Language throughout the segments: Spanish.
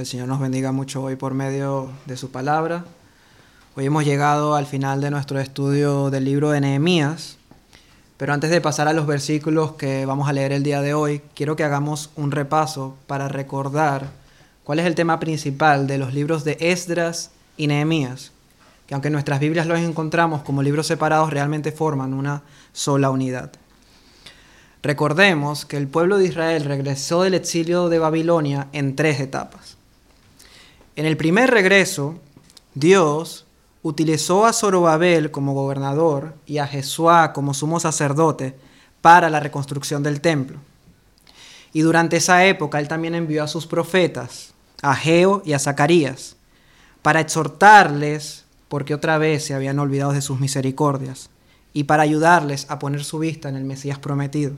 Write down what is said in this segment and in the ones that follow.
que el Señor nos bendiga mucho hoy por medio de su palabra. Hoy hemos llegado al final de nuestro estudio del libro de Nehemías, pero antes de pasar a los versículos que vamos a leer el día de hoy, quiero que hagamos un repaso para recordar cuál es el tema principal de los libros de Esdras y Nehemías, que aunque nuestras Biblias los encontramos como libros separados, realmente forman una sola unidad. Recordemos que el pueblo de Israel regresó del exilio de Babilonia en tres etapas. En el primer regreso, Dios utilizó a Zorobabel como gobernador y a Jesuá como sumo sacerdote para la reconstrucción del templo. Y durante esa época él también envió a sus profetas, a Geo y a Zacarías, para exhortarles porque otra vez se habían olvidado de sus misericordias y para ayudarles a poner su vista en el Mesías prometido.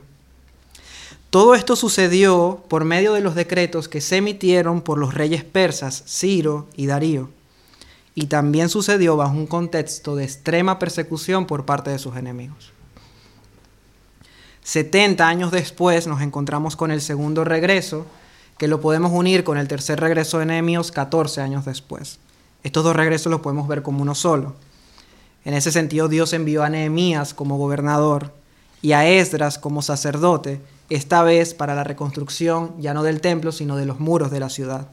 Todo esto sucedió por medio de los decretos que se emitieron por los reyes persas Ciro y Darío, y también sucedió bajo un contexto de extrema persecución por parte de sus enemigos. 70 años después nos encontramos con el segundo regreso, que lo podemos unir con el tercer regreso de Nehemías 14 años después. Estos dos regresos los podemos ver como uno solo. En ese sentido, Dios envió a Nehemías como gobernador y a Esdras como sacerdote, esta vez para la reconstrucción ya no del templo, sino de los muros de la ciudad,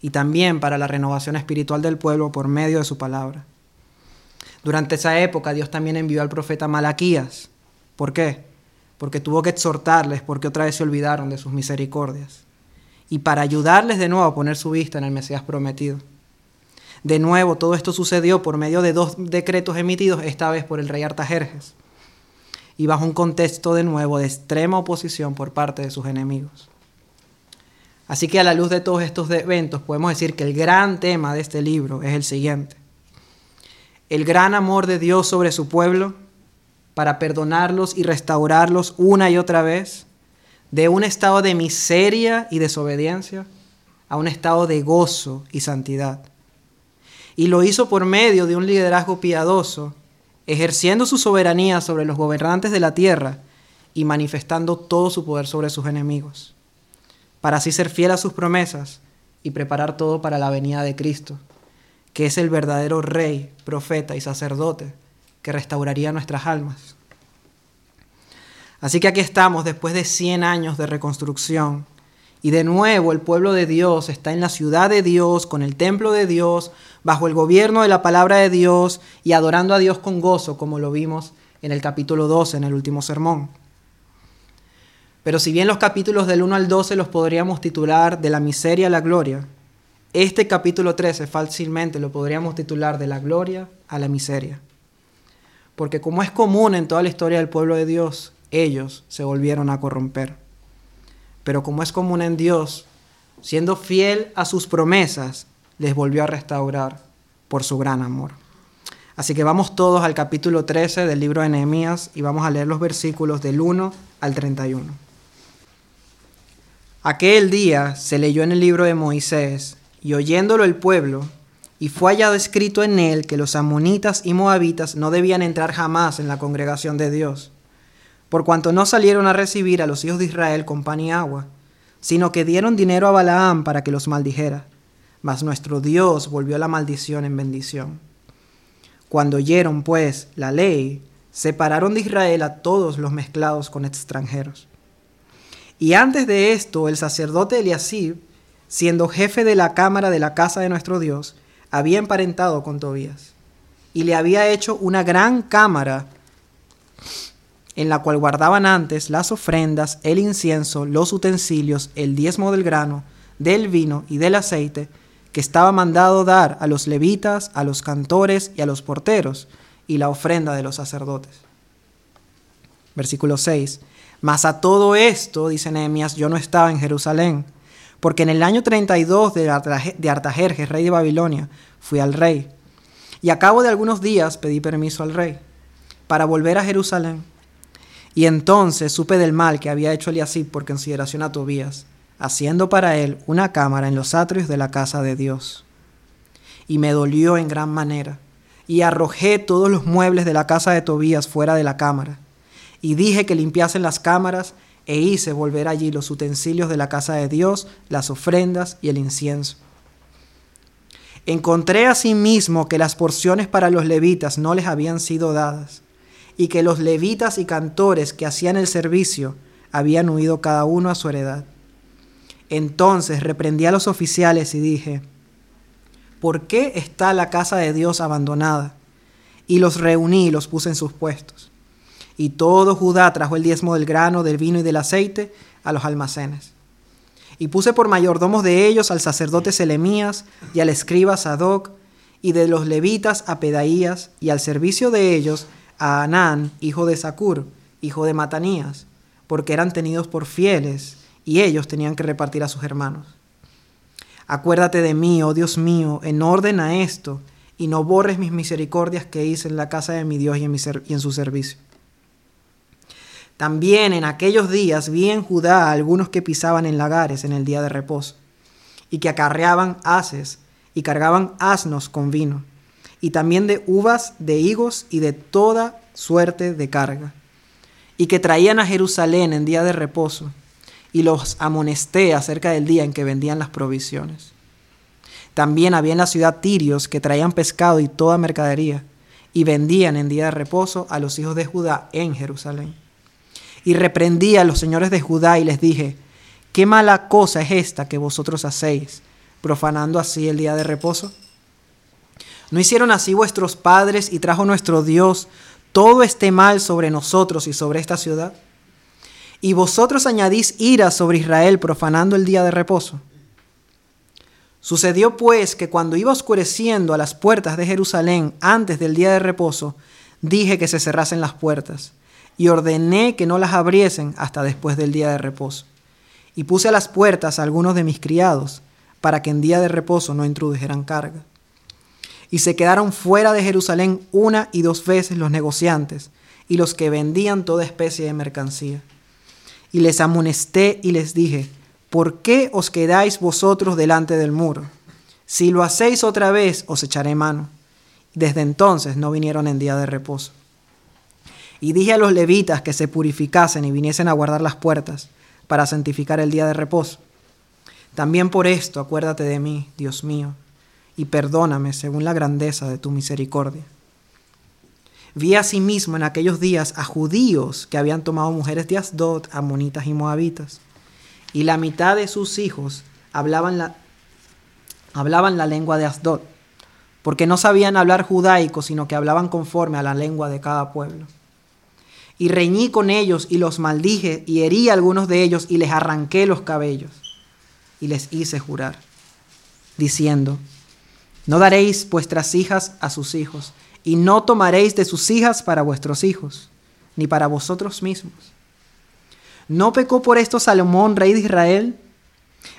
y también para la renovación espiritual del pueblo por medio de su palabra. Durante esa época Dios también envió al profeta Malaquías. ¿Por qué? Porque tuvo que exhortarles porque otra vez se olvidaron de sus misericordias. Y para ayudarles de nuevo a poner su vista en el Mesías prometido. De nuevo, todo esto sucedió por medio de dos decretos emitidos, esta vez por el rey Artajerjes y bajo un contexto de nuevo de extrema oposición por parte de sus enemigos. Así que a la luz de todos estos eventos podemos decir que el gran tema de este libro es el siguiente. El gran amor de Dios sobre su pueblo para perdonarlos y restaurarlos una y otra vez de un estado de miseria y desobediencia a un estado de gozo y santidad. Y lo hizo por medio de un liderazgo piadoso ejerciendo su soberanía sobre los gobernantes de la tierra y manifestando todo su poder sobre sus enemigos, para así ser fiel a sus promesas y preparar todo para la venida de Cristo, que es el verdadero rey, profeta y sacerdote que restauraría nuestras almas. Así que aquí estamos después de 100 años de reconstrucción y de nuevo el pueblo de Dios está en la ciudad de Dios, con el templo de Dios, bajo el gobierno de la palabra de Dios y adorando a Dios con gozo, como lo vimos en el capítulo 12, en el último sermón. Pero si bien los capítulos del 1 al 12 los podríamos titular de la miseria a la gloria, este capítulo 13 fácilmente lo podríamos titular de la gloria a la miseria. Porque como es común en toda la historia del pueblo de Dios, ellos se volvieron a corromper pero como es común en Dios, siendo fiel a sus promesas, les volvió a restaurar por su gran amor. Así que vamos todos al capítulo 13 del libro de Nehemías y vamos a leer los versículos del 1 al 31. Aquel día se leyó en el libro de Moisés y oyéndolo el pueblo, y fue hallado escrito en él que los amonitas y moabitas no debían entrar jamás en la congregación de Dios por cuanto no salieron a recibir a los hijos de Israel con pan y agua, sino que dieron dinero a Balaam para que los maldijera. Mas nuestro Dios volvió la maldición en bendición. Cuando oyeron, pues, la ley, separaron de Israel a todos los mezclados con extranjeros. Y antes de esto, el sacerdote Eliasib, siendo jefe de la cámara de la casa de nuestro Dios, había emparentado con Tobías, y le había hecho una gran cámara en la cual guardaban antes las ofrendas, el incienso, los utensilios, el diezmo del grano, del vino y del aceite, que estaba mandado dar a los levitas, a los cantores y a los porteros, y la ofrenda de los sacerdotes. Versículo 6. Mas a todo esto, dice Nehemías, yo no estaba en Jerusalén, porque en el año 32 de Artajerjes, rey de Babilonia, fui al rey. Y a cabo de algunos días pedí permiso al rey para volver a Jerusalén y entonces supe del mal que había hecho Eliasib por consideración a Tobías, haciendo para él una cámara en los atrios de la casa de Dios. Y me dolió en gran manera, y arrojé todos los muebles de la casa de Tobías fuera de la cámara, y dije que limpiasen las cámaras e hice volver allí los utensilios de la casa de Dios, las ofrendas y el incienso. Encontré asimismo que las porciones para los levitas no les habían sido dadas, y que los levitas y cantores que hacían el servicio habían huido cada uno a su heredad. Entonces reprendí a los oficiales y dije, ¿por qué está la casa de Dios abandonada? Y los reuní y los puse en sus puestos. Y todo Judá trajo el diezmo del grano, del vino y del aceite a los almacenes. Y puse por mayordomos de ellos al sacerdote Selemías y al escriba Sadoc, y de los levitas a Pedaías, y al servicio de ellos a Anán, hijo de Sacur, hijo de Matanías, porque eran tenidos por fieles, y ellos tenían que repartir a sus hermanos. Acuérdate de mí, oh Dios mío, en orden a esto, y no borres mis misericordias que hice en la casa de mi Dios y en, y en su servicio. También en aquellos días vi en Judá algunos que pisaban en lagares en el día de reposo, y que acarreaban haces y cargaban asnos con vino, y también de uvas, de higos y de toda suerte de carga, y que traían a Jerusalén en día de reposo, y los amonesté acerca del día en que vendían las provisiones. También había en la ciudad tirios que traían pescado y toda mercadería, y vendían en día de reposo a los hijos de Judá en Jerusalén y reprendí a los señores de Judá y les dije, ¿qué mala cosa es esta que vosotros hacéis, profanando así el día de reposo? ¿No hicieron así vuestros padres y trajo nuestro Dios todo este mal sobre nosotros y sobre esta ciudad? Y vosotros añadís ira sobre Israel profanando el día de reposo. Sucedió pues que cuando iba oscureciendo a las puertas de Jerusalén antes del día de reposo, dije que se cerrasen las puertas y ordené que no las abriesen hasta después del día de reposo. Y puse a las puertas a algunos de mis criados, para que en día de reposo no introdujeran carga. Y se quedaron fuera de Jerusalén una y dos veces los negociantes y los que vendían toda especie de mercancía. Y les amonesté y les dije, ¿por qué os quedáis vosotros delante del muro? Si lo hacéis otra vez, os echaré mano. Desde entonces no vinieron en día de reposo. Y dije a los levitas que se purificasen y viniesen a guardar las puertas para santificar el día de reposo. También por esto acuérdate de mí, Dios mío, y perdóname según la grandeza de tu misericordia. Vi asimismo en aquellos días a judíos que habían tomado mujeres de Asdod, amonitas y moabitas, y la mitad de sus hijos hablaban la, hablaban la lengua de Asdod, porque no sabían hablar judaico, sino que hablaban conforme a la lengua de cada pueblo. Y reñí con ellos y los maldije y herí a algunos de ellos y les arranqué los cabellos y les hice jurar, diciendo, no daréis vuestras hijas a sus hijos y no tomaréis de sus hijas para vuestros hijos, ni para vosotros mismos. ¿No pecó por esto Salomón, rey de Israel?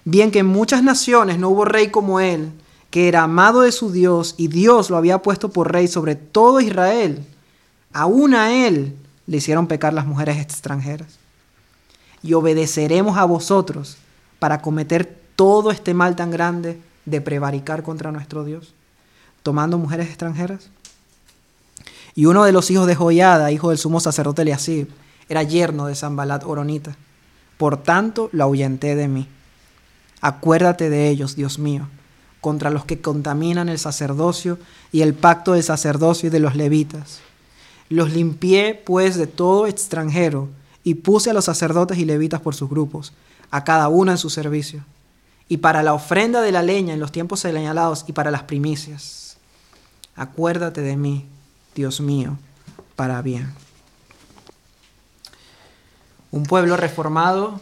Bien que en muchas naciones no hubo rey como él, que era amado de su Dios y Dios lo había puesto por rey sobre todo Israel. Aún a él le hicieron pecar las mujeres extranjeras. Y obedeceremos a vosotros para cometer todo este mal tan grande de prevaricar contra nuestro Dios, tomando mujeres extranjeras. Y uno de los hijos de Joiada, hijo del sumo sacerdote Eliasib, era yerno de Zambalat Oronita. Por tanto, lo ahuyenté de mí. Acuérdate de ellos, Dios mío, contra los que contaminan el sacerdocio y el pacto del sacerdocio y de los levitas los limpié pues de todo extranjero y puse a los sacerdotes y levitas por sus grupos, a cada uno en su servicio, y para la ofrenda de la leña en los tiempos señalados y para las primicias. Acuérdate de mí, Dios mío, para bien. Un pueblo reformado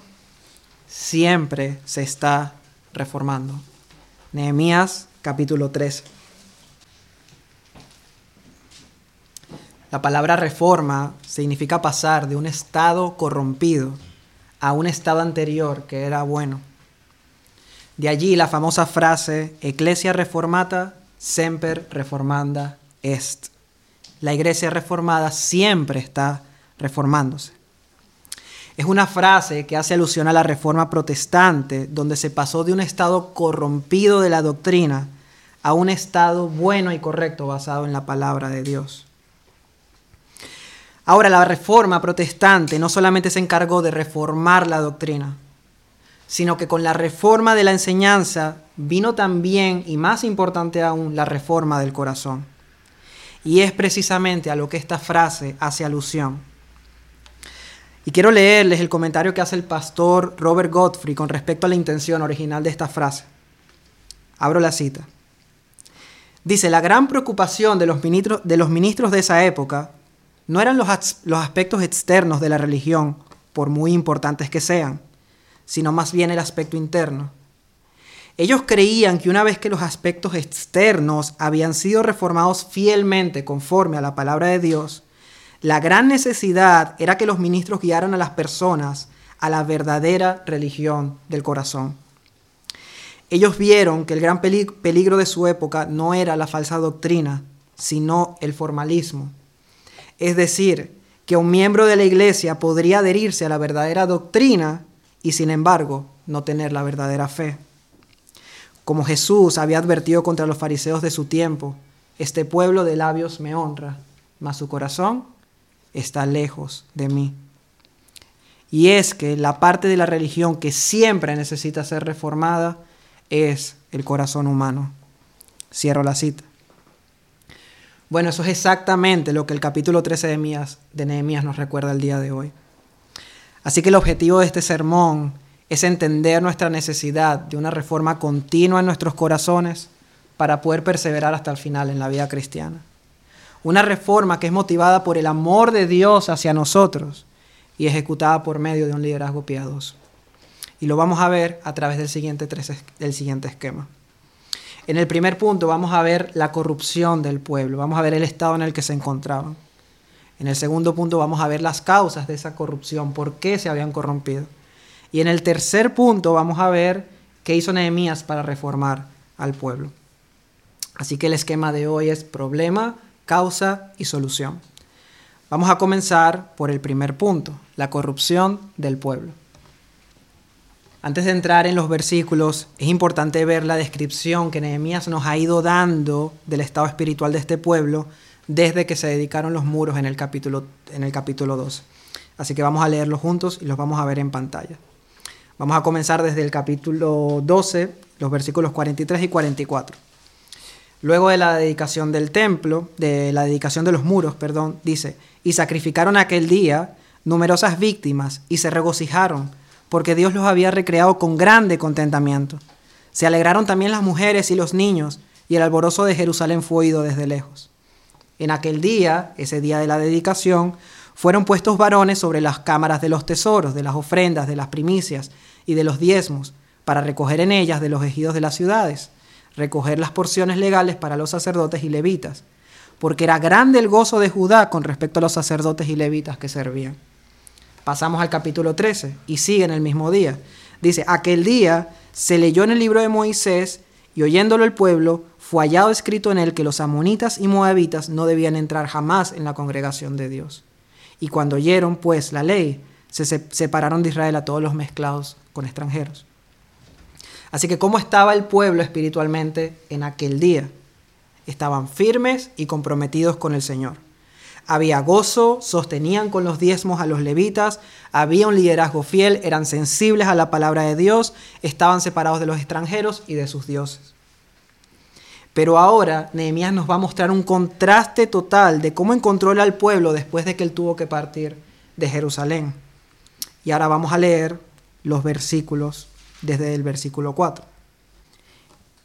siempre se está reformando. Nehemías capítulo 13. La palabra reforma significa pasar de un estado corrompido a un estado anterior que era bueno. De allí la famosa frase Ecclesia reformata semper reformanda est. La iglesia reformada siempre está reformándose. Es una frase que hace alusión a la reforma protestante, donde se pasó de un estado corrompido de la doctrina a un estado bueno y correcto basado en la palabra de Dios. Ahora, la reforma protestante no solamente se encargó de reformar la doctrina, sino que con la reforma de la enseñanza vino también, y más importante aún, la reforma del corazón. Y es precisamente a lo que esta frase hace alusión. Y quiero leerles el comentario que hace el pastor Robert Godfrey con respecto a la intención original de esta frase. Abro la cita. Dice, la gran preocupación de los ministros de, los ministros de esa época no eran los, los aspectos externos de la religión, por muy importantes que sean, sino más bien el aspecto interno. Ellos creían que una vez que los aspectos externos habían sido reformados fielmente conforme a la palabra de Dios, la gran necesidad era que los ministros guiaran a las personas a la verdadera religión del corazón. Ellos vieron que el gran peligro de su época no era la falsa doctrina, sino el formalismo. Es decir, que un miembro de la iglesia podría adherirse a la verdadera doctrina y sin embargo no tener la verdadera fe. Como Jesús había advertido contra los fariseos de su tiempo, este pueblo de labios me honra, mas su corazón está lejos de mí. Y es que la parte de la religión que siempre necesita ser reformada es el corazón humano. Cierro la cita. Bueno, eso es exactamente lo que el capítulo 13 de de Nehemías nos recuerda el día de hoy. Así que el objetivo de este sermón es entender nuestra necesidad de una reforma continua en nuestros corazones para poder perseverar hasta el final en la vida cristiana. Una reforma que es motivada por el amor de Dios hacia nosotros y ejecutada por medio de un liderazgo piadoso. Y lo vamos a ver a través del siguiente, del siguiente esquema. En el primer punto vamos a ver la corrupción del pueblo, vamos a ver el estado en el que se encontraban. En el segundo punto vamos a ver las causas de esa corrupción, por qué se habían corrompido. Y en el tercer punto vamos a ver qué hizo Nehemías para reformar al pueblo. Así que el esquema de hoy es problema, causa y solución. Vamos a comenzar por el primer punto, la corrupción del pueblo. Antes de entrar en los versículos, es importante ver la descripción que Nehemías nos ha ido dando del estado espiritual de este pueblo desde que se dedicaron los muros en el capítulo, en el capítulo 2. Así que vamos a leerlos juntos y los vamos a ver en pantalla. Vamos a comenzar desde el capítulo 12, los versículos 43 y 44. Luego de la dedicación del templo, de la dedicación de los muros, perdón, dice, y sacrificaron aquel día numerosas víctimas y se regocijaron, porque Dios los había recreado con grande contentamiento. Se alegraron también las mujeres y los niños, y el alborozo de Jerusalén fue oído desde lejos. En aquel día, ese día de la dedicación, fueron puestos varones sobre las cámaras de los tesoros, de las ofrendas, de las primicias y de los diezmos, para recoger en ellas de los ejidos de las ciudades, recoger las porciones legales para los sacerdotes y levitas, porque era grande el gozo de Judá con respecto a los sacerdotes y levitas que servían. Pasamos al capítulo 13 y sigue en el mismo día. Dice, aquel día se leyó en el libro de Moisés y oyéndolo el pueblo, fue hallado escrito en él que los amonitas y moabitas no debían entrar jamás en la congregación de Dios. Y cuando oyeron, pues, la ley, se separaron de Israel a todos los mezclados con extranjeros. Así que, ¿cómo estaba el pueblo espiritualmente en aquel día? Estaban firmes y comprometidos con el Señor. Había gozo, sostenían con los diezmos a los levitas, había un liderazgo fiel, eran sensibles a la palabra de Dios, estaban separados de los extranjeros y de sus dioses. Pero ahora Nehemías nos va a mostrar un contraste total de cómo encontró al pueblo después de que él tuvo que partir de Jerusalén. Y ahora vamos a leer los versículos desde el versículo 4.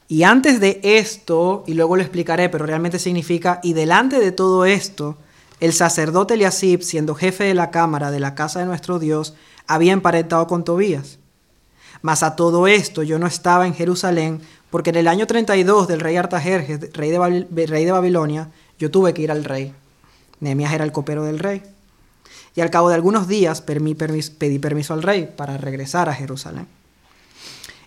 Y antes de esto, y luego lo explicaré, pero realmente significa, y delante de todo esto, el sacerdote Eliasib, siendo jefe de la cámara de la casa de nuestro Dios, había emparentado con Tobías. Mas a todo esto yo no estaba en Jerusalén, porque en el año 32 del rey Artajerjes, rey de, rey de Babilonia, yo tuve que ir al rey. Nehemías era el copero del rey. Y al cabo de algunos días pedí permiso al rey para regresar a Jerusalén.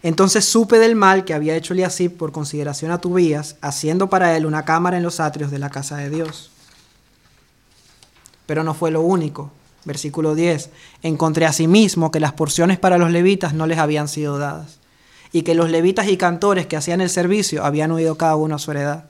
Entonces supe del mal que había hecho Eliasib por consideración a Tubías, haciendo para él una cámara en los atrios de la casa de Dios. Pero no fue lo único. Versículo 10. Encontré asimismo que las porciones para los levitas no les habían sido dadas y que los levitas y cantores que hacían el servicio habían huido cada uno a su heredad.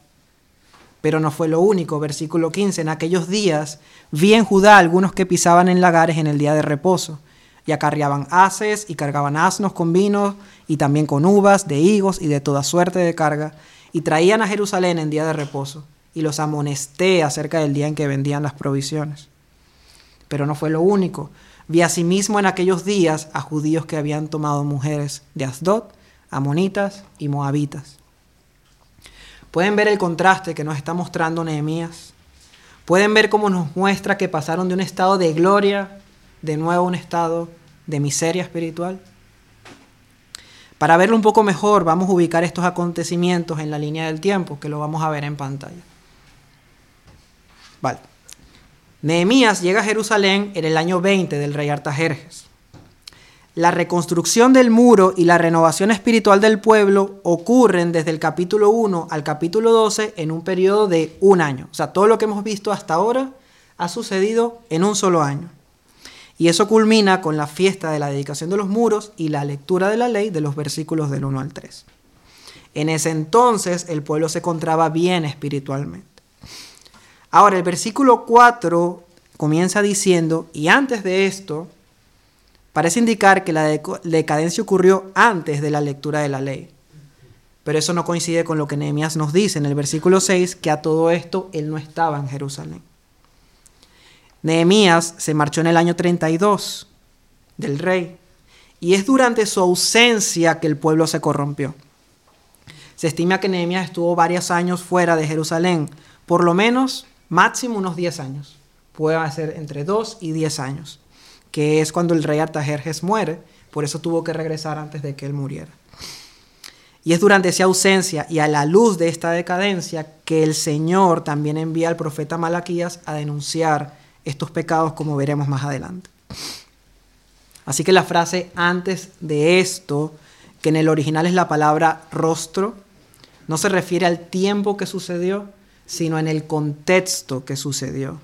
Pero no fue lo único. Versículo 15. En aquellos días vi en Judá algunos que pisaban en lagares en el día de reposo y acarreaban haces y cargaban asnos con vino y también con uvas, de higos y de toda suerte de carga, y traían a Jerusalén en día de reposo, y los amonesté acerca del día en que vendían las provisiones. Pero no fue lo único. Vi asimismo en aquellos días a judíos que habían tomado mujeres de Asdod, amonitas y moabitas. Pueden ver el contraste que nos está mostrando Nehemías. Pueden ver cómo nos muestra que pasaron de un estado de gloria de nuevo a un estado de miseria espiritual. Para verlo un poco mejor, vamos a ubicar estos acontecimientos en la línea del tiempo, que lo vamos a ver en pantalla. Vale. Nehemías llega a Jerusalén en el año 20 del rey Artajerjes. La reconstrucción del muro y la renovación espiritual del pueblo ocurren desde el capítulo 1 al capítulo 12 en un periodo de un año. O sea, todo lo que hemos visto hasta ahora ha sucedido en un solo año. Y eso culmina con la fiesta de la dedicación de los muros y la lectura de la ley de los versículos del 1 al 3. En ese entonces el pueblo se encontraba bien espiritualmente. Ahora, el versículo 4 comienza diciendo, y antes de esto, parece indicar que la decadencia ocurrió antes de la lectura de la ley. Pero eso no coincide con lo que Nehemías nos dice en el versículo 6, que a todo esto él no estaba en Jerusalén. Nehemías se marchó en el año 32 del rey, y es durante su ausencia que el pueblo se corrompió. Se estima que Nehemías estuvo varios años fuera de Jerusalén, por lo menos máximo unos 10 años. Puede ser entre 2 y 10 años, que es cuando el rey Artajerjes muere, por eso tuvo que regresar antes de que él muriera. Y es durante esa ausencia y a la luz de esta decadencia que el Señor también envía al profeta Malaquías a denunciar estos pecados como veremos más adelante. Así que la frase antes de esto, que en el original es la palabra rostro, no se refiere al tiempo que sucedió, sino en el contexto que sucedió.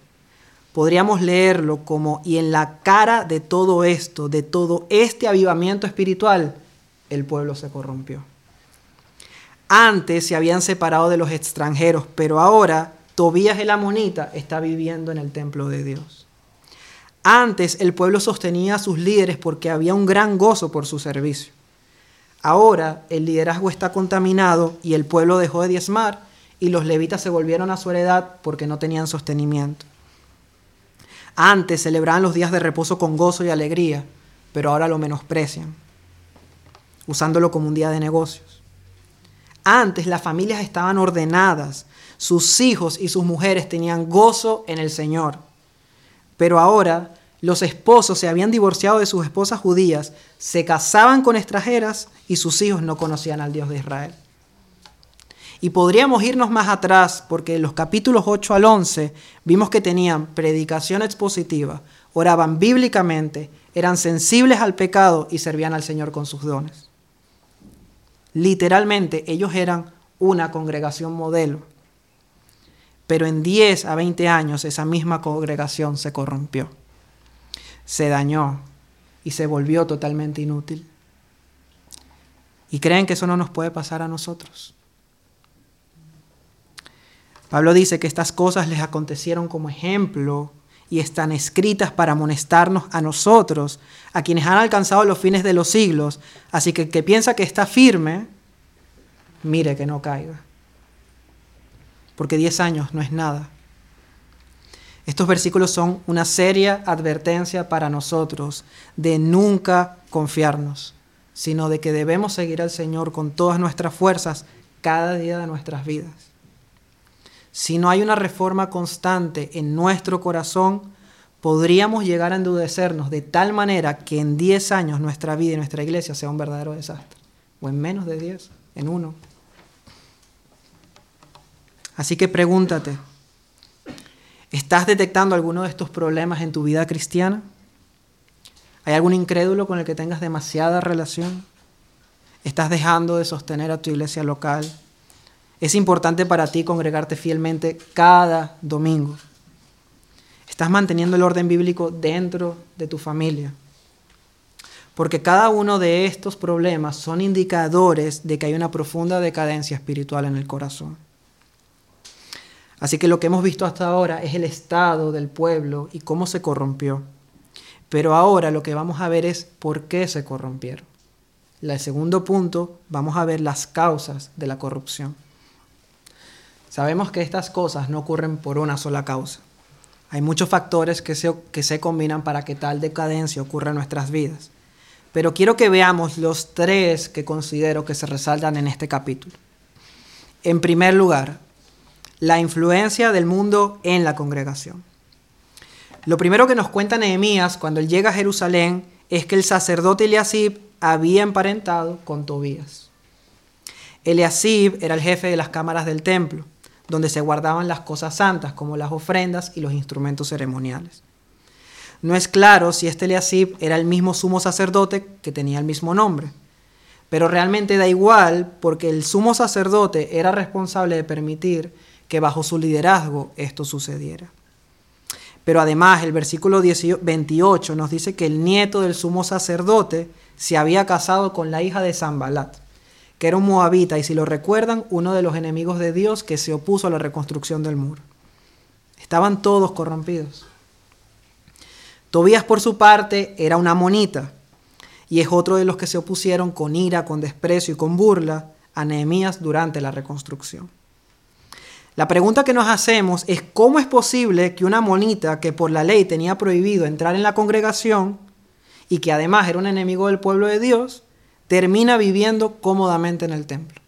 Podríamos leerlo como, y en la cara de todo esto, de todo este avivamiento espiritual, el pueblo se corrompió. Antes se habían separado de los extranjeros, pero ahora Tobías el amonita está viviendo en el templo de Dios. Antes el pueblo sostenía a sus líderes porque había un gran gozo por su servicio. Ahora el liderazgo está contaminado y el pueblo dejó de diezmar y los levitas se volvieron a su heredad porque no tenían sostenimiento. Antes celebraban los días de reposo con gozo y alegría, pero ahora lo menosprecian, usándolo como un día de negocios. Antes las familias estaban ordenadas, sus hijos y sus mujeres tenían gozo en el Señor, pero ahora los esposos se habían divorciado de sus esposas judías, se casaban con extranjeras y sus hijos no conocían al Dios de Israel. Y podríamos irnos más atrás porque en los capítulos 8 al 11 vimos que tenían predicación expositiva, oraban bíblicamente, eran sensibles al pecado y servían al Señor con sus dones. Literalmente ellos eran una congregación modelo. Pero en 10 a 20 años esa misma congregación se corrompió, se dañó y se volvió totalmente inútil. ¿Y creen que eso no nos puede pasar a nosotros? Pablo dice que estas cosas les acontecieron como ejemplo y están escritas para amonestarnos a nosotros, a quienes han alcanzado los fines de los siglos. Así que el que piensa que está firme, mire que no caiga. Porque 10 años no es nada. Estos versículos son una seria advertencia para nosotros de nunca confiarnos, sino de que debemos seguir al Señor con todas nuestras fuerzas cada día de nuestras vidas. Si no hay una reforma constante en nuestro corazón, podríamos llegar a endurecernos de tal manera que en 10 años nuestra vida y nuestra iglesia sea un verdadero desastre. O en menos de 10, en uno. Así que pregúntate, ¿estás detectando alguno de estos problemas en tu vida cristiana? ¿Hay algún incrédulo con el que tengas demasiada relación? ¿Estás dejando de sostener a tu iglesia local? Es importante para ti congregarte fielmente cada domingo. Estás manteniendo el orden bíblico dentro de tu familia. Porque cada uno de estos problemas son indicadores de que hay una profunda decadencia espiritual en el corazón. Así que lo que hemos visto hasta ahora es el estado del pueblo y cómo se corrompió. Pero ahora lo que vamos a ver es por qué se corrompieron. El segundo punto, vamos a ver las causas de la corrupción. Sabemos que estas cosas no ocurren por una sola causa. Hay muchos factores que se, que se combinan para que tal decadencia ocurra en nuestras vidas. Pero quiero que veamos los tres que considero que se resaltan en este capítulo. En primer lugar, la influencia del mundo en la congregación. Lo primero que nos cuenta Nehemías cuando él llega a Jerusalén es que el sacerdote Eliasib había emparentado con Tobías. Eliasib era el jefe de las cámaras del templo, donde se guardaban las cosas santas como las ofrendas y los instrumentos ceremoniales. No es claro si este Eliasib era el mismo sumo sacerdote que tenía el mismo nombre, pero realmente da igual porque el sumo sacerdote era responsable de permitir que bajo su liderazgo esto sucediera. Pero además el versículo 28 nos dice que el nieto del sumo sacerdote se había casado con la hija de Zambalat, que era un moabita y si lo recuerdan, uno de los enemigos de Dios que se opuso a la reconstrucción del muro. Estaban todos corrompidos. Tobías por su parte era una monita y es otro de los que se opusieron con ira, con desprecio y con burla a Nehemías durante la reconstrucción. La pregunta que nos hacemos es cómo es posible que una monita que por la ley tenía prohibido entrar en la congregación y que además era un enemigo del pueblo de Dios, termina viviendo cómodamente en el templo.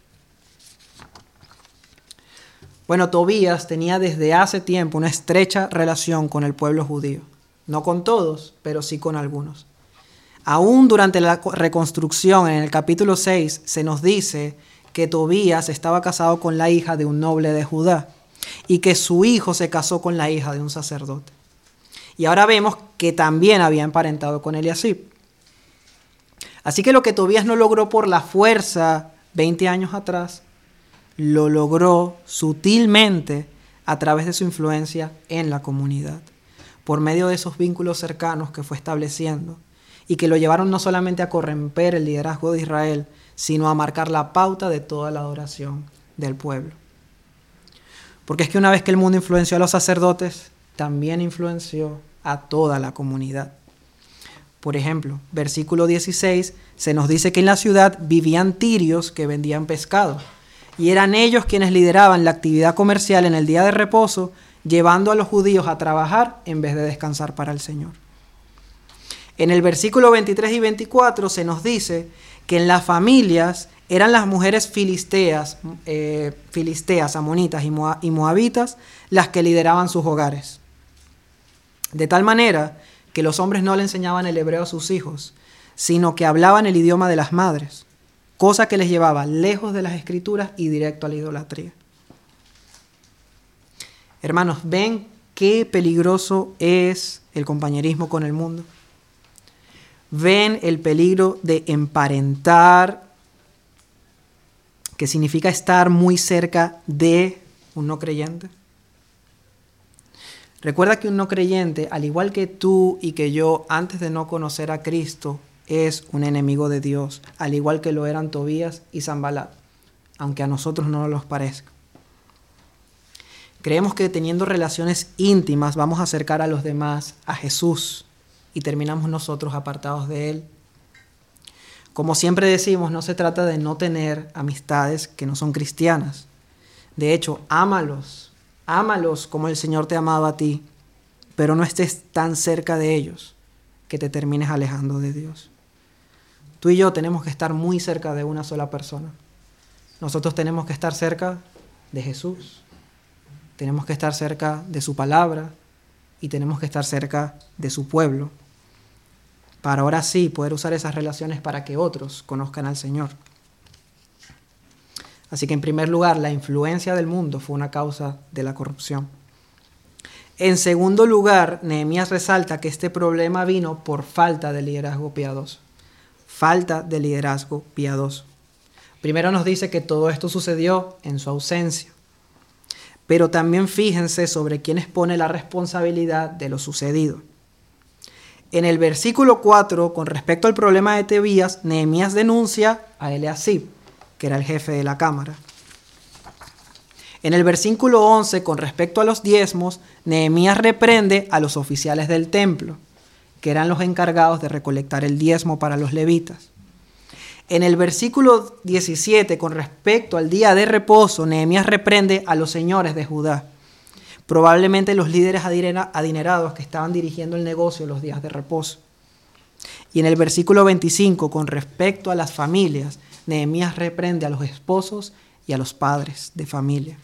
Bueno, Tobías tenía desde hace tiempo una estrecha relación con el pueblo judío. No con todos, pero sí con algunos. Aún durante la reconstrucción, en el capítulo 6, se nos dice que Tobías estaba casado con la hija de un noble de Judá y que su hijo se casó con la hija de un sacerdote. Y ahora vemos que también había emparentado con Eliasib. Así que lo que Tobías no logró por la fuerza 20 años atrás, lo logró sutilmente a través de su influencia en la comunidad, por medio de esos vínculos cercanos que fue estableciendo y que lo llevaron no solamente a corromper el liderazgo de Israel, sino a marcar la pauta de toda la adoración del pueblo. Porque es que una vez que el mundo influenció a los sacerdotes, también influenció a toda la comunidad. Por ejemplo, versículo 16 se nos dice que en la ciudad vivían tirios que vendían pescado, y eran ellos quienes lideraban la actividad comercial en el día de reposo, llevando a los judíos a trabajar en vez de descansar para el Señor. En el versículo 23 y 24 se nos dice que en las familias eran las mujeres filisteas, eh, filisteas, amonitas y, moabitas las que lideraban sus hogares. De tal manera que los hombres no le enseñaban el hebreo a sus hijos, sino que hablaban el idioma de las madres, cosa que les llevaba lejos de las escrituras y directo a la idolatría. Hermanos, ¿ven qué peligroso es el compañerismo con el mundo? ven el peligro de emparentar, que significa estar muy cerca de un no creyente. Recuerda que un no creyente, al igual que tú y que yo, antes de no conocer a Cristo, es un enemigo de Dios, al igual que lo eran Tobías y Zambalat, aunque a nosotros no nos parezca. Creemos que teniendo relaciones íntimas vamos a acercar a los demás a Jesús, y terminamos nosotros apartados de Él. Como siempre decimos, no se trata de no tener amistades que no son cristianas. De hecho, ámalos, ámalos como el Señor te ha amado a ti, pero no estés tan cerca de ellos que te termines alejando de Dios. Tú y yo tenemos que estar muy cerca de una sola persona. Nosotros tenemos que estar cerca de Jesús. Tenemos que estar cerca de su palabra y tenemos que estar cerca de su pueblo para ahora sí poder usar esas relaciones para que otros conozcan al Señor. Así que en primer lugar, la influencia del mundo fue una causa de la corrupción. En segundo lugar, Nehemías resalta que este problema vino por falta de liderazgo piadoso. Falta de liderazgo piadoso. Primero nos dice que todo esto sucedió en su ausencia. Pero también fíjense sobre quién expone la responsabilidad de lo sucedido. En el versículo 4, con respecto al problema de Tebías, Nehemías denuncia a Eleazib, que era el jefe de la cámara. En el versículo 11, con respecto a los diezmos, Nehemías reprende a los oficiales del templo, que eran los encargados de recolectar el diezmo para los levitas. En el versículo 17, con respecto al día de reposo, Nehemías reprende a los señores de Judá, probablemente los líderes adinerados que estaban dirigiendo el negocio los días de reposo. Y en el versículo 25, con respecto a las familias, Nehemías reprende a los esposos y a los padres de familia.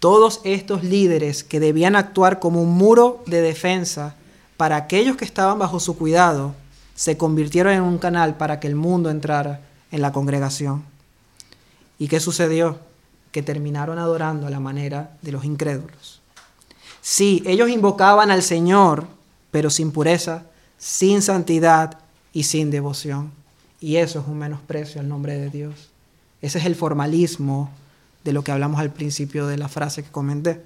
Todos estos líderes que debían actuar como un muro de defensa para aquellos que estaban bajo su cuidado, se convirtieron en un canal para que el mundo entrara en la congregación. ¿Y qué sucedió? Que terminaron adorando a la manera de los incrédulos. Sí, ellos invocaban al Señor, pero sin pureza, sin santidad y sin devoción. Y eso es un menosprecio al nombre de Dios. Ese es el formalismo de lo que hablamos al principio de la frase que comenté.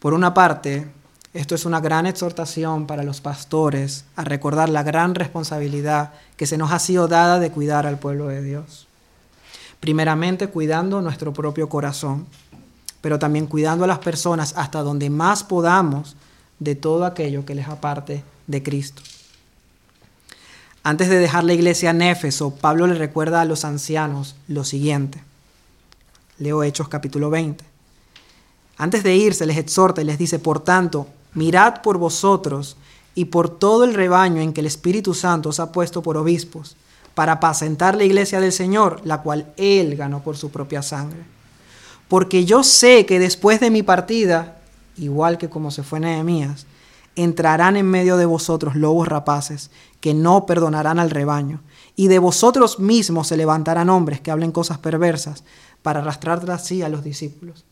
Por una parte, esto es una gran exhortación para los pastores a recordar la gran responsabilidad que se nos ha sido dada de cuidar al pueblo de Dios. Primeramente cuidando nuestro propio corazón, pero también cuidando a las personas hasta donde más podamos de todo aquello que les aparte de Cristo. Antes de dejar la iglesia en Éfeso, Pablo le recuerda a los ancianos lo siguiente. Leo Hechos capítulo 20. Antes de irse les exhorta y les dice, por tanto, mirad por vosotros y por todo el rebaño en que el Espíritu Santo os ha puesto por obispos, para apacentar la iglesia del Señor, la cual Él ganó por su propia sangre. Porque yo sé que después de mi partida, igual que como se fue Nehemías, entrarán en medio de vosotros lobos rapaces, que no perdonarán al rebaño, y de vosotros mismos se levantarán hombres que hablen cosas perversas, para arrastrar así a los discípulos.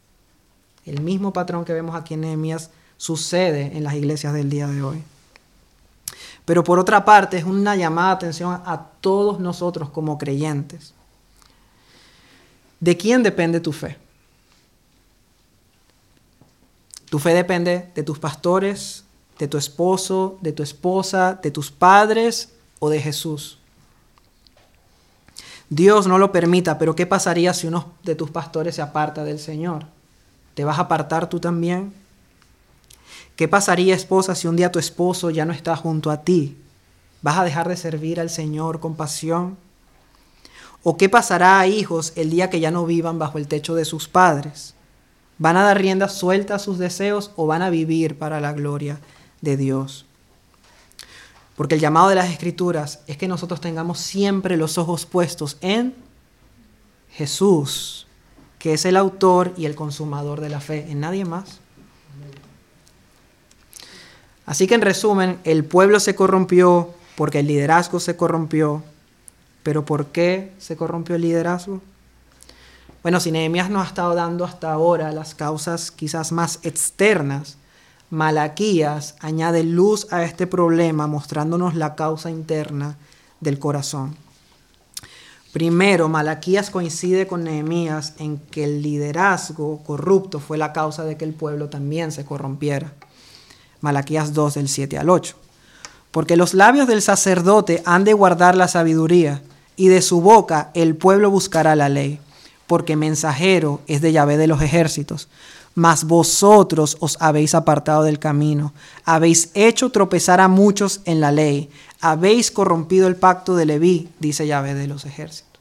El mismo patrón que vemos aquí en Nehemías sucede en las iglesias del día de hoy. Pero por otra parte es una llamada de atención a todos nosotros como creyentes. ¿De quién depende tu fe? Tu fe depende de tus pastores, de tu esposo, de tu esposa, de tus padres o de Jesús. Dios no lo permita, pero ¿qué pasaría si uno de tus pastores se aparta del Señor? ¿Te vas a apartar tú también? ¿Qué pasaría, esposa, si un día tu esposo ya no está junto a ti? ¿Vas a dejar de servir al Señor con pasión? ¿O qué pasará, hijos, el día que ya no vivan bajo el techo de sus padres? ¿Van a dar rienda suelta a sus deseos o van a vivir para la gloria de Dios? Porque el llamado de las Escrituras es que nosotros tengamos siempre los ojos puestos en Jesús, que es el autor y el consumador de la fe, en nadie más. Así que en resumen, el pueblo se corrompió porque el liderazgo se corrompió. ¿Pero por qué se corrompió el liderazgo? Bueno, si Nehemías nos ha estado dando hasta ahora las causas quizás más externas, Malaquías añade luz a este problema mostrándonos la causa interna del corazón. Primero, Malaquías coincide con Nehemías en que el liderazgo corrupto fue la causa de que el pueblo también se corrompiera. Malaquías 2 del 7 al 8. Porque los labios del sacerdote han de guardar la sabiduría, y de su boca el pueblo buscará la ley, porque mensajero es de Yahvé de los ejércitos. Mas vosotros os habéis apartado del camino, habéis hecho tropezar a muchos en la ley, habéis corrompido el pacto de Leví, dice Yahvé de los ejércitos.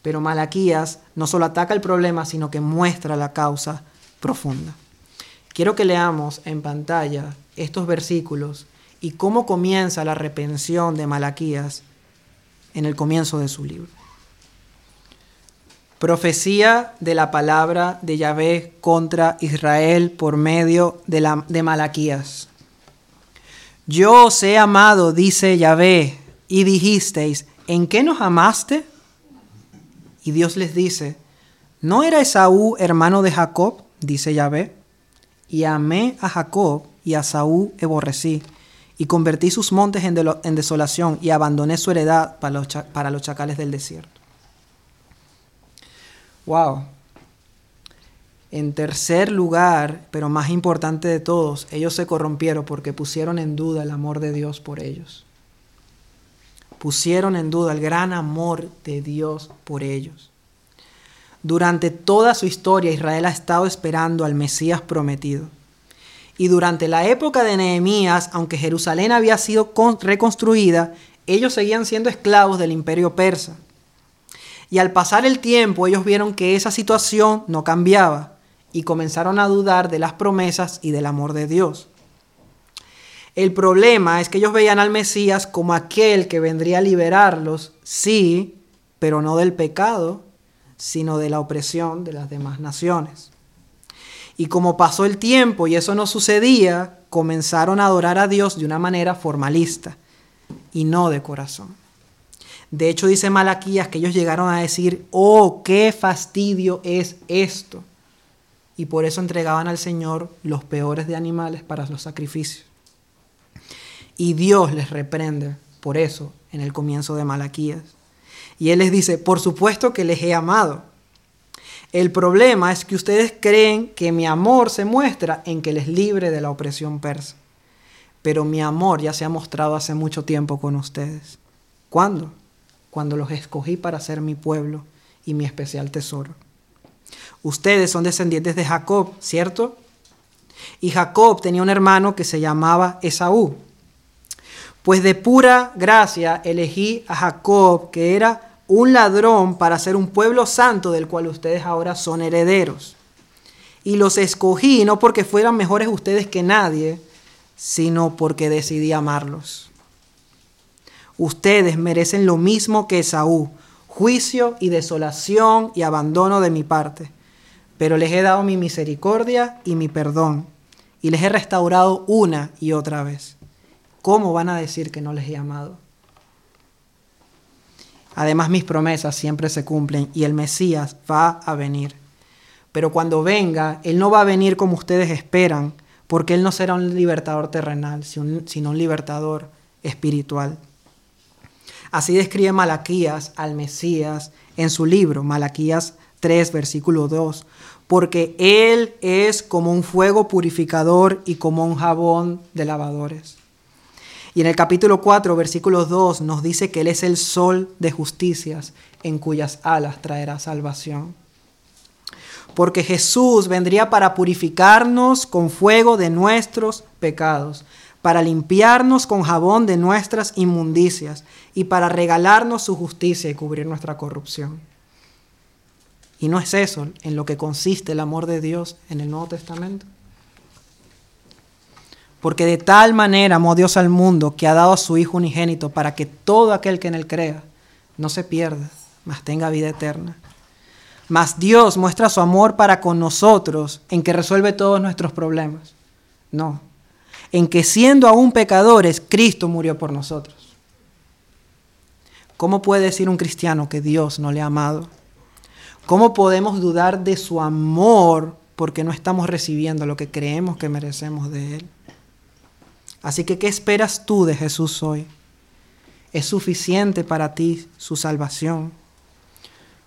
Pero Malaquías no solo ataca el problema, sino que muestra la causa profunda. Quiero que leamos en pantalla estos versículos y cómo comienza la repensión de Malaquías en el comienzo de su libro. Profecía de la palabra de Yahvé contra Israel por medio de, la, de Malaquías. Yo os he amado, dice Yahvé, y dijisteis, ¿en qué nos amaste? Y Dios les dice, ¿no era Esaú hermano de Jacob? dice Yahvé y amé a Jacob y a Saúl aborrecí, y convertí sus montes en, desolación y abandoné su heredad para los chacales del desierto. Wow. En tercer lugar, pero más importante de todos, ellos se corrompieron porque pusieron en duda el amor de Dios por ellos. pusieron en duda el gran amor de Dios por ellos. Durante toda su historia Israel ha estado esperando al Mesías prometido. Y durante la época de Nehemías, aunque Jerusalén había sido reconstruida, ellos seguían siendo esclavos del imperio persa. Y al pasar el tiempo ellos vieron que esa situación no cambiaba y comenzaron a dudar de las promesas y del amor de Dios. El problema es que ellos veían al Mesías como aquel que vendría a liberarlos, sí, pero no del pecado, sino de la opresión de las demás naciones. Y como pasó el tiempo y eso no sucedía, comenzaron a adorar a Dios de una manera formalista y no de corazón. De hecho, dice Malaquías que ellos llegaron a decir, oh, qué fastidio es esto. Y por eso entregaban al Señor los peores de animales para los sacrificios. Y Dios les reprende por eso en el comienzo de Malaquías. Y Él les dice, por supuesto que les he amado. El problema es que ustedes creen que mi amor se muestra en que les libre de la opresión persa. Pero mi amor ya se ha mostrado hace mucho tiempo con ustedes. ¿Cuándo? Cuando los escogí para ser mi pueblo y mi especial tesoro. Ustedes son descendientes de Jacob, ¿cierto? Y Jacob tenía un hermano que se llamaba Esaú. Pues de pura gracia elegí a Jacob, que era un ladrón para ser un pueblo santo del cual ustedes ahora son herederos. Y los escogí no porque fueran mejores ustedes que nadie, sino porque decidí amarlos. Ustedes merecen lo mismo que Esaú, juicio y desolación y abandono de mi parte. Pero les he dado mi misericordia y mi perdón, y les he restaurado una y otra vez. ¿Cómo van a decir que no les he amado? Además mis promesas siempre se cumplen y el Mesías va a venir. Pero cuando venga, Él no va a venir como ustedes esperan, porque Él no será un libertador terrenal, sino un libertador espiritual. Así describe Malaquías al Mesías en su libro, Malaquías 3, versículo 2, porque Él es como un fuego purificador y como un jabón de lavadores. Y en el capítulo 4, versículo 2, nos dice que Él es el sol de justicias en cuyas alas traerá salvación. Porque Jesús vendría para purificarnos con fuego de nuestros pecados, para limpiarnos con jabón de nuestras inmundicias y para regalarnos su justicia y cubrir nuestra corrupción. Y no es eso en lo que consiste el amor de Dios en el Nuevo Testamento. Porque de tal manera amó Dios al mundo que ha dado a su Hijo unigénito para que todo aquel que en él crea no se pierda, mas tenga vida eterna. Mas Dios muestra su amor para con nosotros en que resuelve todos nuestros problemas. No, en que siendo aún pecadores, Cristo murió por nosotros. ¿Cómo puede decir un cristiano que Dios no le ha amado? ¿Cómo podemos dudar de su amor porque no estamos recibiendo lo que creemos que merecemos de Él? Así que, ¿qué esperas tú de Jesús hoy? ¿Es suficiente para ti su salvación?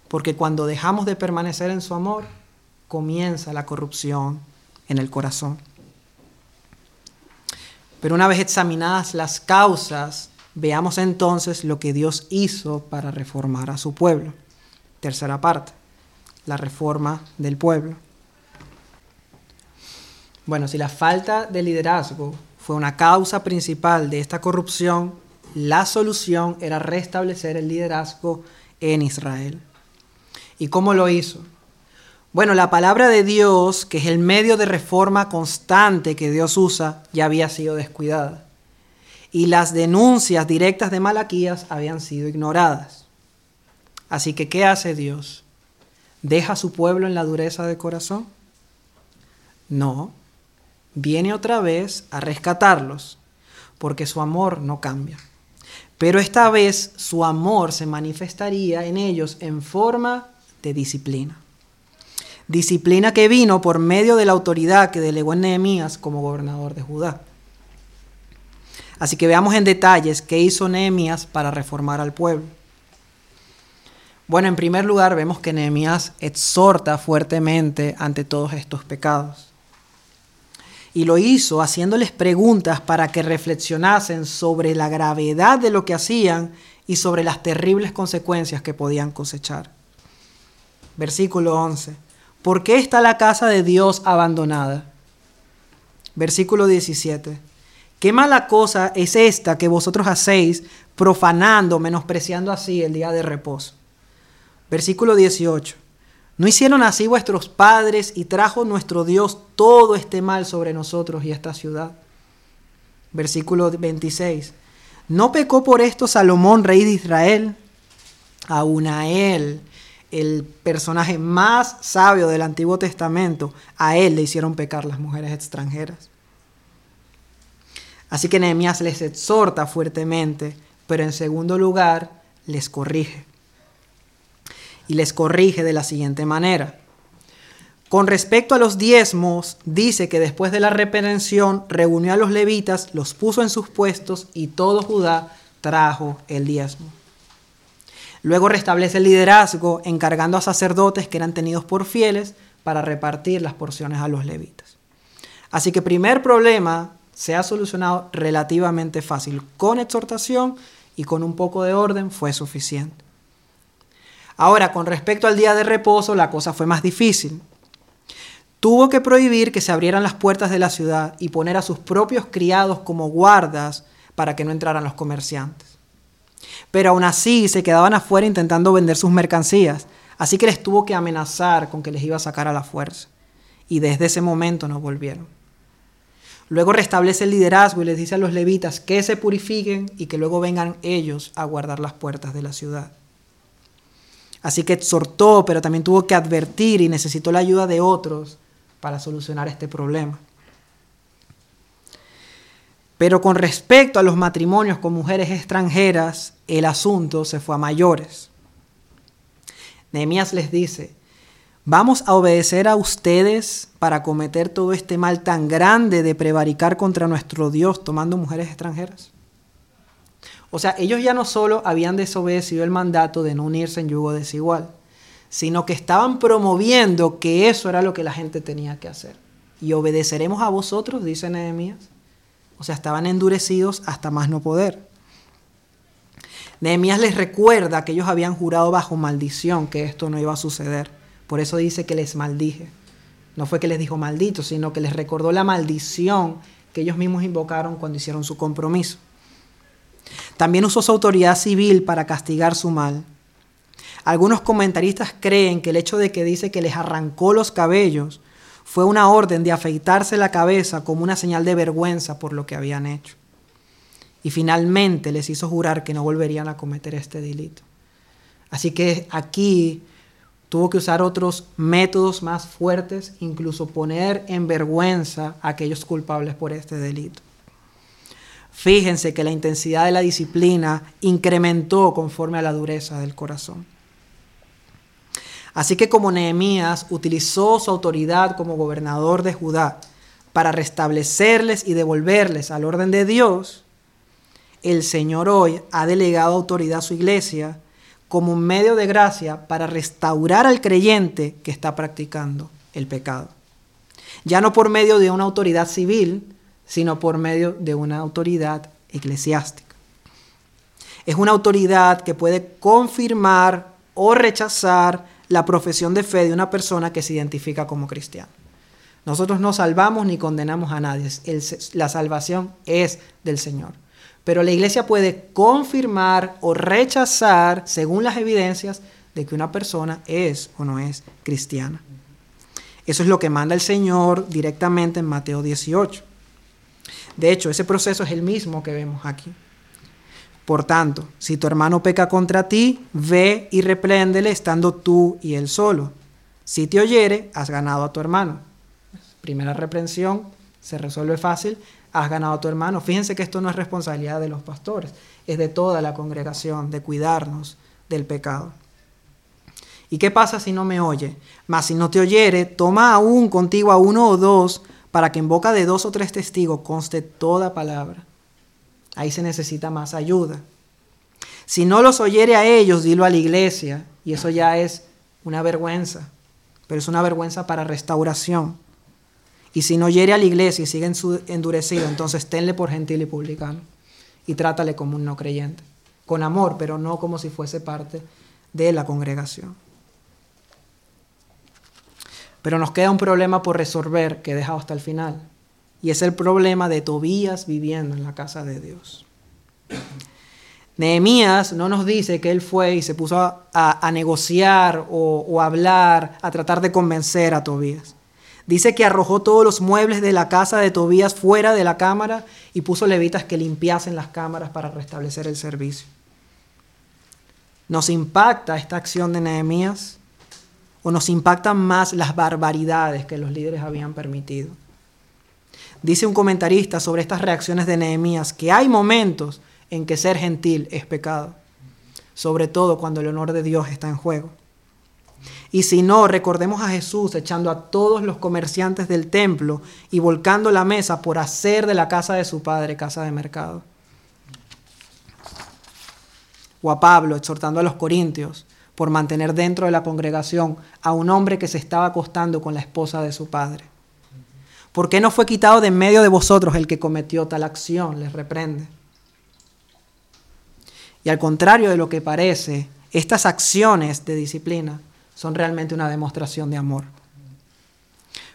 Porque cuando dejamos de permanecer en su amor, comienza la corrupción en el corazón. Pero una vez examinadas las causas, veamos entonces lo que Dios hizo para reformar a su pueblo. Tercera parte, la reforma del pueblo. Bueno, si la falta de liderazgo fue una causa principal de esta corrupción, la solución era restablecer el liderazgo en Israel. ¿Y cómo lo hizo? Bueno, la palabra de Dios, que es el medio de reforma constante que Dios usa, ya había sido descuidada. Y las denuncias directas de Malaquías habían sido ignoradas. Así que, ¿qué hace Dios? ¿Deja a su pueblo en la dureza de corazón? No, viene otra vez a rescatarlos, porque su amor no cambia. Pero esta vez su amor se manifestaría en ellos en forma de disciplina. Disciplina que vino por medio de la autoridad que delegó en Nehemías como gobernador de Judá. Así que veamos en detalles qué hizo Nehemías para reformar al pueblo. Bueno, en primer lugar vemos que Nehemías exhorta fuertemente ante todos estos pecados y lo hizo haciéndoles preguntas para que reflexionasen sobre la gravedad de lo que hacían y sobre las terribles consecuencias que podían cosechar. Versículo 11. ¿Por qué está la casa de Dios abandonada? Versículo 17. Qué mala cosa es esta que vosotros hacéis profanando, menospreciando así el día de reposo. Versículo 18. ¿No hicieron así vuestros padres y trajo nuestro Dios todo este mal sobre nosotros y esta ciudad? Versículo 26. ¿No pecó por esto Salomón, rey de Israel? Aún a él, el personaje más sabio del Antiguo Testamento, a él le hicieron pecar las mujeres extranjeras. Así que Nehemías les exhorta fuertemente, pero en segundo lugar les corrige. Y les corrige de la siguiente manera. Con respecto a los diezmos, dice que después de la reprensión reunió a los levitas, los puso en sus puestos y todo Judá trajo el diezmo. Luego restablece el liderazgo encargando a sacerdotes que eran tenidos por fieles para repartir las porciones a los levitas. Así que primer problema se ha solucionado relativamente fácil. Con exhortación y con un poco de orden fue suficiente. Ahora, con respecto al día de reposo, la cosa fue más difícil. Tuvo que prohibir que se abrieran las puertas de la ciudad y poner a sus propios criados como guardas para que no entraran los comerciantes. Pero aún así se quedaban afuera intentando vender sus mercancías, así que les tuvo que amenazar con que les iba a sacar a la fuerza. Y desde ese momento no volvieron. Luego restablece el liderazgo y les dice a los levitas que se purifiquen y que luego vengan ellos a guardar las puertas de la ciudad. Así que exhortó, pero también tuvo que advertir y necesitó la ayuda de otros para solucionar este problema. Pero con respecto a los matrimonios con mujeres extranjeras, el asunto se fue a mayores. Nehemías les dice, ¿Vamos a obedecer a ustedes para cometer todo este mal tan grande de prevaricar contra nuestro Dios tomando mujeres extranjeras? O sea, ellos ya no solo habían desobedecido el mandato de no unirse en yugo desigual, sino que estaban promoviendo que eso era lo que la gente tenía que hacer. Y obedeceremos a vosotros, dice Nehemías. O sea, estaban endurecidos hasta más no poder. Nehemías les recuerda que ellos habían jurado bajo maldición que esto no iba a suceder. Por eso dice que les maldije. No fue que les dijo maldito, sino que les recordó la maldición que ellos mismos invocaron cuando hicieron su compromiso. También usó su autoridad civil para castigar su mal. Algunos comentaristas creen que el hecho de que dice que les arrancó los cabellos fue una orden de afeitarse la cabeza como una señal de vergüenza por lo que habían hecho. Y finalmente les hizo jurar que no volverían a cometer este delito. Así que aquí tuvo que usar otros métodos más fuertes, incluso poner en vergüenza a aquellos culpables por este delito. Fíjense que la intensidad de la disciplina incrementó conforme a la dureza del corazón. Así que como Nehemías utilizó su autoridad como gobernador de Judá para restablecerles y devolverles al orden de Dios, el Señor hoy ha delegado autoridad a su iglesia como un medio de gracia para restaurar al creyente que está practicando el pecado. Ya no por medio de una autoridad civil, sino por medio de una autoridad eclesiástica. Es una autoridad que puede confirmar o rechazar la profesión de fe de una persona que se identifica como cristiano. Nosotros no salvamos ni condenamos a nadie. la salvación es del Señor. Pero la iglesia puede confirmar o rechazar, según las evidencias, de que una persona es o no es cristiana. Eso es lo que manda el Señor directamente en Mateo 18. De hecho, ese proceso es el mismo que vemos aquí. Por tanto, si tu hermano peca contra ti, ve y repréndele estando tú y él solo. Si te oyere, has ganado a tu hermano. Primera reprensión, se resuelve fácil has ganado a tu hermano. Fíjense que esto no es responsabilidad de los pastores, es de toda la congregación, de cuidarnos del pecado. ¿Y qué pasa si no me oye? Mas si no te oyere, toma aún contigo a uno o dos, para que en boca de dos o tres testigos conste toda palabra. Ahí se necesita más ayuda. Si no los oyere a ellos, dilo a la iglesia, y eso ya es una vergüenza, pero es una vergüenza para restauración. Y si no hiere a la iglesia y sigue endurecido, entonces tenle por gentil y publicano y trátale como un no creyente, con amor, pero no como si fuese parte de la congregación. Pero nos queda un problema por resolver que he dejado hasta el final. Y es el problema de Tobías viviendo en la casa de Dios. Nehemías no nos dice que él fue y se puso a, negociar o, o hablar, a tratar de convencer a Tobías. Dice que arrojó todos los muebles de la casa de Tobías fuera de la cámara y puso levitas que limpiasen las cámaras para restablecer el servicio. ¿Nos impacta esta acción de Nehemías? ¿O nos impactan más las barbaridades que los líderes habían permitido? Dice un comentarista sobre estas reacciones de Nehemías que hay momentos en que ser gentil es pecado, sobre todo cuando el honor de Dios está en juego. Y si no, recordemos a Jesús echando a todos los comerciantes del templo y volcando la mesa por hacer de la casa de su padre casa de mercado. O a Pablo exhortando a los corintios por mantener dentro de la congregación a un hombre que se estaba acostando con la esposa de su padre. ¿Por qué no fue quitado de en medio de vosotros el que cometió tal acción? Les reprende. Y al contrario de lo que parece, estas acciones de disciplina son realmente una demostración de amor.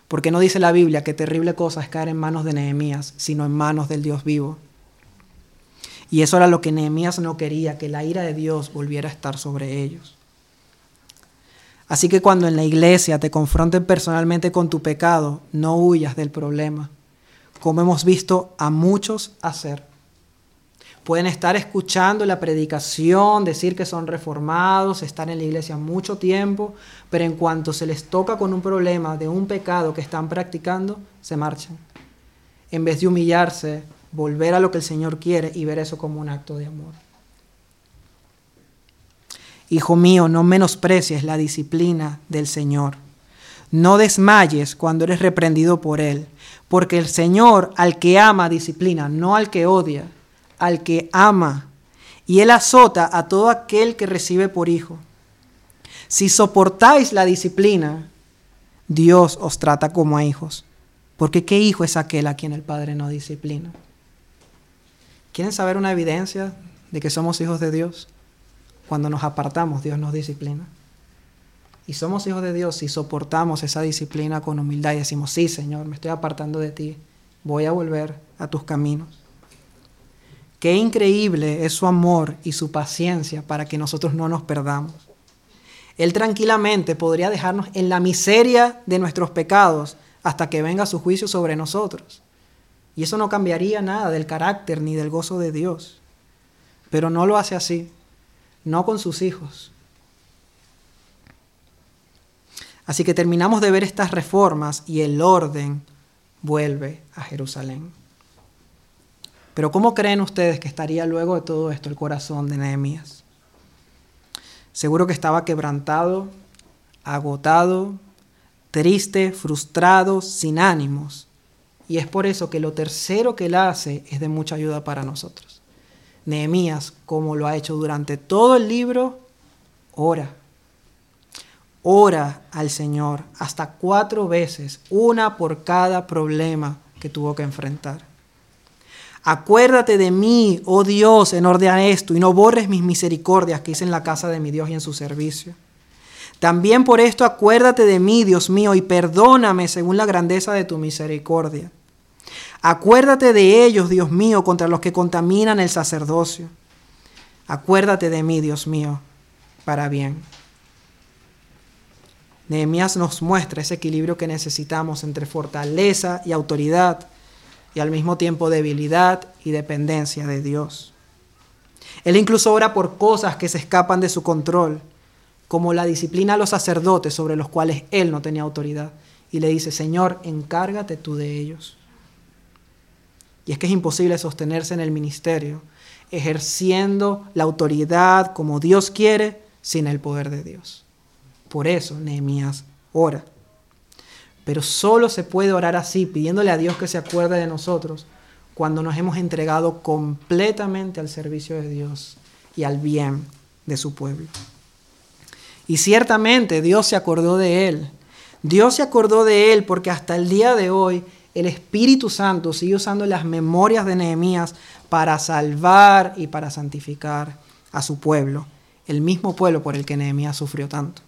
Porque no dice la Biblia que terrible cosa es caer en manos de Nehemías, sino en manos del Dios vivo. Y eso era lo que Nehemías no quería, que la ira de Dios volviera a estar sobre ellos. Así que cuando en la iglesia te confronten personalmente con tu pecado, no huyas del problema, como hemos visto a muchos hacer. Pueden estar escuchando la predicación, decir que son reformados, estar en la iglesia mucho tiempo, pero en cuanto se les toca con un problema de un pecado que están practicando, se marchan. En vez de humillarse, volver a lo que el Señor quiere y ver eso como un acto de amor. Hijo mío, no menosprecies la disciplina del Señor. No desmayes cuando eres reprendido por Él, porque el Señor al que ama disciplina, no al que odia, al que ama, y Él azota a todo aquel que recibe por hijo. Si soportáis la disciplina, Dios os trata como a hijos, porque ¿qué hijo es aquel a quien el Padre no disciplina? ¿Quieren saber una evidencia de que somos hijos de Dios? Cuando nos apartamos, Dios nos disciplina. Y somos hijos de Dios si soportamos esa disciplina con humildad y decimos, sí, Señor, me estoy apartando de ti, voy a volver a tus caminos. Qué increíble es su amor y su paciencia para que nosotros no nos perdamos. Él tranquilamente podría dejarnos en la miseria de nuestros pecados hasta que venga su juicio sobre nosotros. Y eso no cambiaría nada del carácter ni del gozo de Dios. Pero no lo hace así no con sus hijos. Así que terminamos de ver estas reformas y el orden vuelve a Jerusalén. Pero ¿cómo creen ustedes que estaría luego de todo esto el corazón de Nehemías? Seguro que estaba quebrantado, agotado, triste, frustrado, sin ánimos. Y es por eso que lo tercero que él hace es de mucha ayuda para nosotros. Nehemías, como lo ha hecho durante todo el libro, ora. Ora al Señor hasta cuatro veces, una por cada problema que tuvo que enfrentar. Acuérdate de mí, oh Dios, en orden a esto, y no borres mis misericordias que hice en la casa de mi Dios y en su servicio. También por esto acuérdate de mí, Dios mío, y perdóname según la grandeza de tu misericordia Acuérdate de ellos, Dios mío, contra los que contaminan el sacerdocio. Acuérdate de mí, Dios mío, para bien. Nehemías nos muestra ese equilibrio que necesitamos entre fortaleza y autoridad y al mismo tiempo debilidad y dependencia de Dios. Él incluso ora por cosas que se escapan de su control, como la disciplina a los sacerdotes sobre los cuales él no tenía autoridad. Y le dice, Señor, encárgate tú de ellos. Y es que es imposible sostenerse en el ministerio ejerciendo la autoridad como Dios quiere sin el poder de Dios. Por eso Nehemías ora. Pero solo se puede orar así, pidiéndole a Dios que se acuerde de nosotros, cuando nos hemos entregado completamente al servicio de Dios y al bien de su pueblo. Y ciertamente Dios se acordó de él. Dios se acordó de él porque hasta el día de hoy el Espíritu Santo sigue usando las memorias de Nehemías para salvar y para santificar a su pueblo, el mismo pueblo por el que Nehemías sufrió tanto.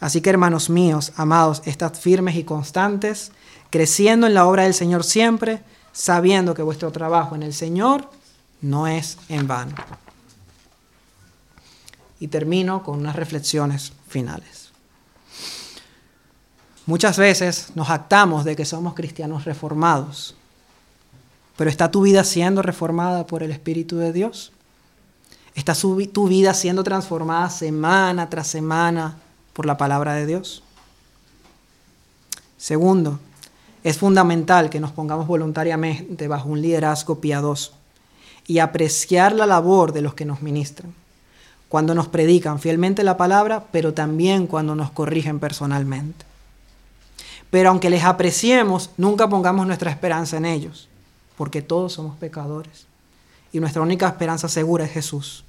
Así que hermanos míos, amados, estad firmes y constantes, creciendo en la obra del Señor siempre, sabiendo que vuestro trabajo en el Señor no es en vano. Y termino con unas reflexiones finales. Muchas veces nos actamos de que somos cristianos reformados, pero ¿está tu vida siendo reformada por el Espíritu de Dios? ¿Está tu vida siendo transformada semana tras semana por la palabra de Dios? Segundo, es fundamental que nos pongamos voluntariamente bajo un liderazgo piadoso y apreciar la labor de los que nos ministran, cuando nos predican fielmente la palabra, pero también cuando nos corrigen personalmente. Pero aunque les apreciemos, nunca pongamos nuestra esperanza en ellos, porque todos somos pecadores. Y nuestra única esperanza segura es Jesús.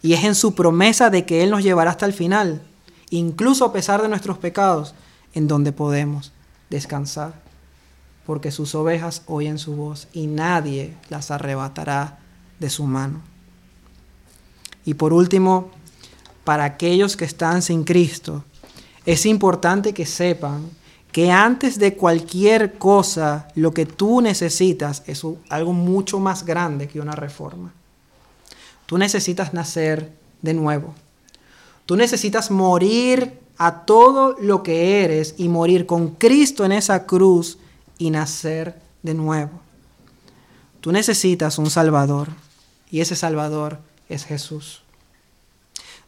Y es en su promesa de que Él nos llevará hasta el final, incluso a pesar de nuestros pecados, en donde podemos descansar. Porque sus ovejas oyen su voz y nadie las arrebatará de su mano. Y por último, para aquellos que están sin Cristo, es importante que sepan que antes de cualquier cosa, lo que tú necesitas es algo mucho más grande que una reforma. Tú necesitas nacer de nuevo. Tú necesitas morir a todo lo que eres y morir con Cristo en esa cruz y nacer de nuevo. Tú necesitas un Salvador y ese Salvador es Jesús.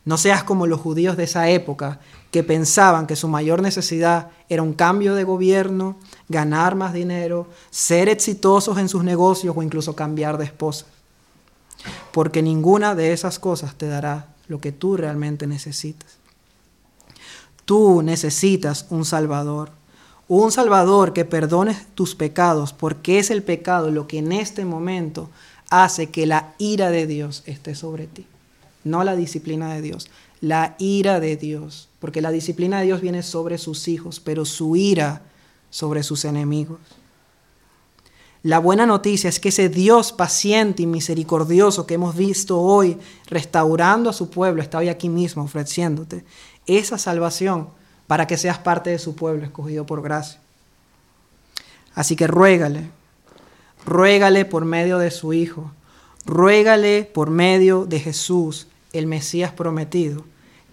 No seas como los judíos de esa época que pensaban que su mayor necesidad era un cambio de gobierno, ganar más dinero, ser exitosos en sus negocios o incluso cambiar de esposa porque ninguna de esas cosas te dará lo que tú realmente necesitas. Tú necesitas un Salvador, un Salvador que perdone tus pecados, porque es el pecado lo que en este momento hace que la ira de Dios esté sobre ti, no la disciplina de Dios, la ira de Dios, porque la disciplina de Dios viene sobre sus hijos, pero su ira sobre sus enemigos. La buena noticia es que ese Dios paciente y misericordioso que hemos visto hoy restaurando a su pueblo está hoy aquí mismo ofreciéndote esa salvación para que seas parte de su pueblo escogido por gracia. Así que ruégale, ruégale por medio de su Hijo, ruégale por medio de Jesús, el Mesías prometido,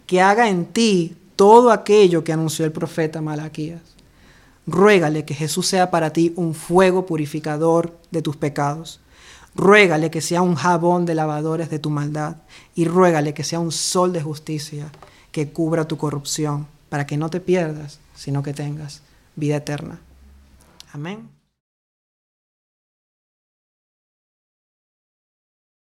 que haga en ti todo aquello que anunció el profeta Malaquías Ruégale que Jesús sea para ti un fuego purificador de tus pecados. Ruégale que sea un jabón de lavadores de tu maldad. Y ruégale que sea un sol de justicia que cubra tu corrupción, para que no te pierdas, sino que tengas vida eterna. Amén.